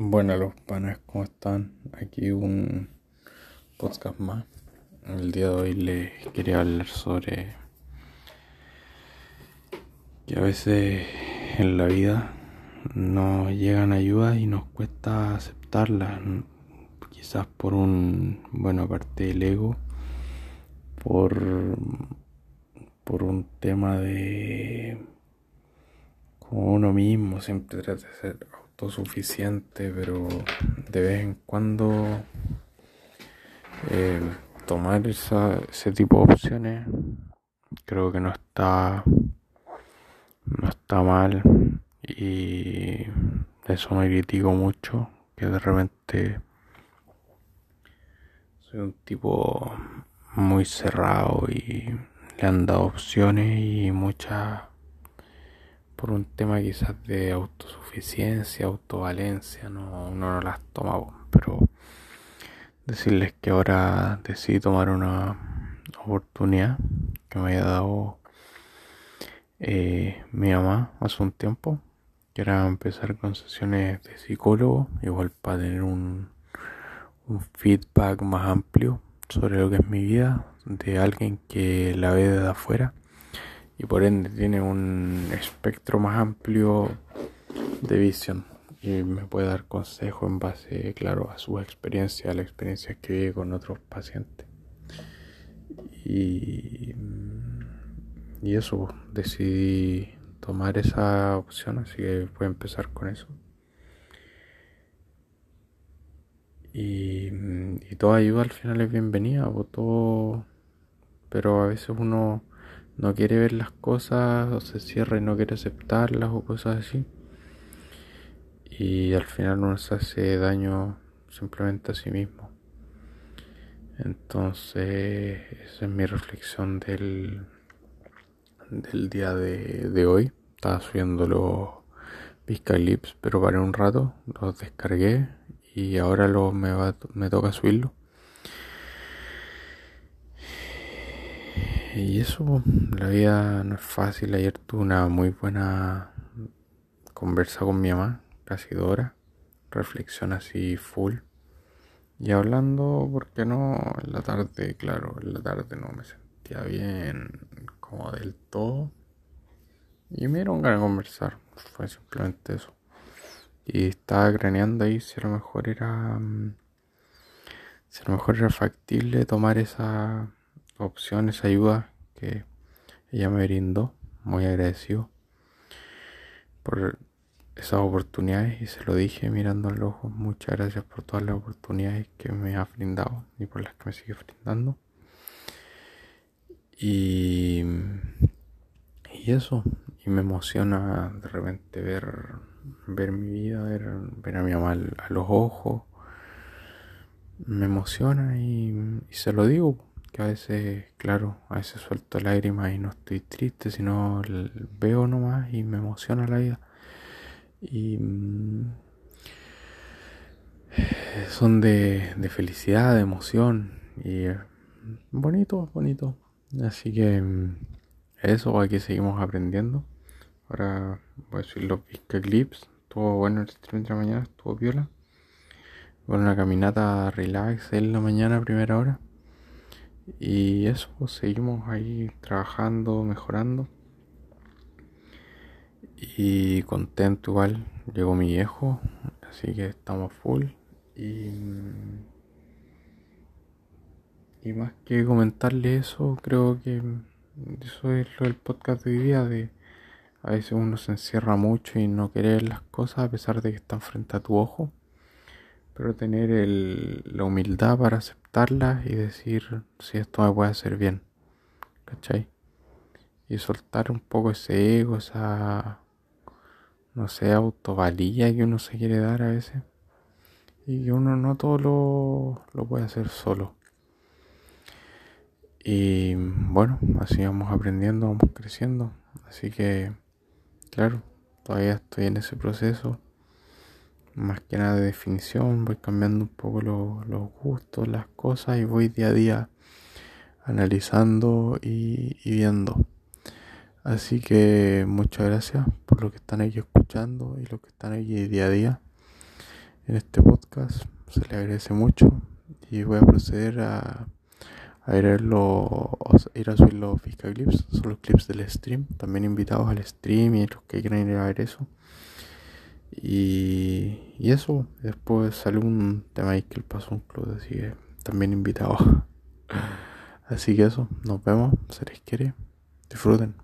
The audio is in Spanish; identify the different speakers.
Speaker 1: Bueno, los panas, ¿cómo están? Aquí un podcast más. El día de hoy les quería hablar sobre que a veces en la vida nos llegan ayudas y nos cuesta aceptarlas. Quizás por un, bueno, aparte del ego, por, por un tema de como uno mismo siempre trata de ser suficiente, pero de vez en cuando eh, tomar esa, ese tipo de opciones creo que no está no está mal. Y eso me critico mucho que de repente soy un tipo muy cerrado y le han dado opciones y muchas por un tema quizás de autosuficiencia, autovalencia, no, no las tomamos, pero decirles que ahora decidí tomar una oportunidad que me había dado eh, mi mamá hace un tiempo, que era empezar con sesiones de psicólogo, igual para tener un, un feedback más amplio sobre lo que es mi vida, de alguien que la ve de afuera y por ende tiene un espectro más amplio de visión y me puede dar consejo en base, claro, a su experiencia, a la experiencia que vive con otros pacientes. Y, y eso, decidí tomar esa opción, así que voy a empezar con eso. Y, y toda ayuda al final es bienvenida, todo, pero a veces uno no quiere ver las cosas o se cierra y no quiere aceptarlas o cosas así. Y al final uno se hace daño simplemente a sí mismo. Entonces, esa es mi reflexión del, del día de, hoy. Estaba subiendo los Vizcalips, pero paré un rato, los descargué y ahora lo, me, va, me toca subirlo. Y eso, la vida no es fácil. Ayer tuve una muy buena conversa con mi mamá, casi dos horas. Reflexión así full. Y hablando, ¿por qué no? En la tarde, claro, en la tarde no me sentía bien, como del todo. Y me dieron ganas de conversar. Fue simplemente eso. Y estaba craneando ahí si a lo mejor era. Mm, si a lo mejor era factible tomar esa opciones, ayuda que ella me brindó. Muy agradecido por esas oportunidades y se lo dije mirando al ojo. Muchas gracias por todas las oportunidades que me ha brindado y por las que me sigue brindando. Y, y eso, y me emociona de repente ver, ver mi vida, ver, ver a mi mamá a los ojos. Me emociona y se lo digo que a veces, claro, a veces suelto lágrimas y no estoy triste, sino veo nomás y me emociona la vida. Y mm, son de, de, felicidad, de emoción y bonito, bonito. Así que mm, eso, aquí seguimos aprendiendo. Ahora voy a subir los Vizca Clips. Estuvo bueno el stream de la mañana, estuvo viola. Con una caminata relax en la mañana, primera hora. Y eso, pues, seguimos ahí trabajando, mejorando. Y contento igual, llegó mi viejo, así que estamos full. Y, y más que comentarle eso, creo que eso es lo del podcast de hoy día, de a veces uno se encierra mucho y no quiere las cosas a pesar de que están frente a tu ojo pero tener la humildad para aceptarlas y decir si esto me puede hacer bien, ¿cachai? Y soltar un poco ese ego, esa, no sé, autovalía que uno se quiere dar a veces. Y que uno no todo lo, lo puede hacer solo. Y bueno, así vamos aprendiendo, vamos creciendo. Así que, claro, todavía estoy en ese proceso más que nada de definición, voy cambiando un poco los gustos, las cosas y voy día a día analizando y, viendo. Así que muchas gracias por lo que están aquí escuchando y lo que están aquí día a día. en este podcast. Se le agradece mucho y voy a proceder a, a ir, a ir a subir los Fisca Clips, son los clips del stream, también invitados al stream y los que quieran ir a ver eso. Y, y eso, después sale un tema ahí que el pasó un club, así que también invitado. Así que eso, nos vemos, se les quiere, disfruten.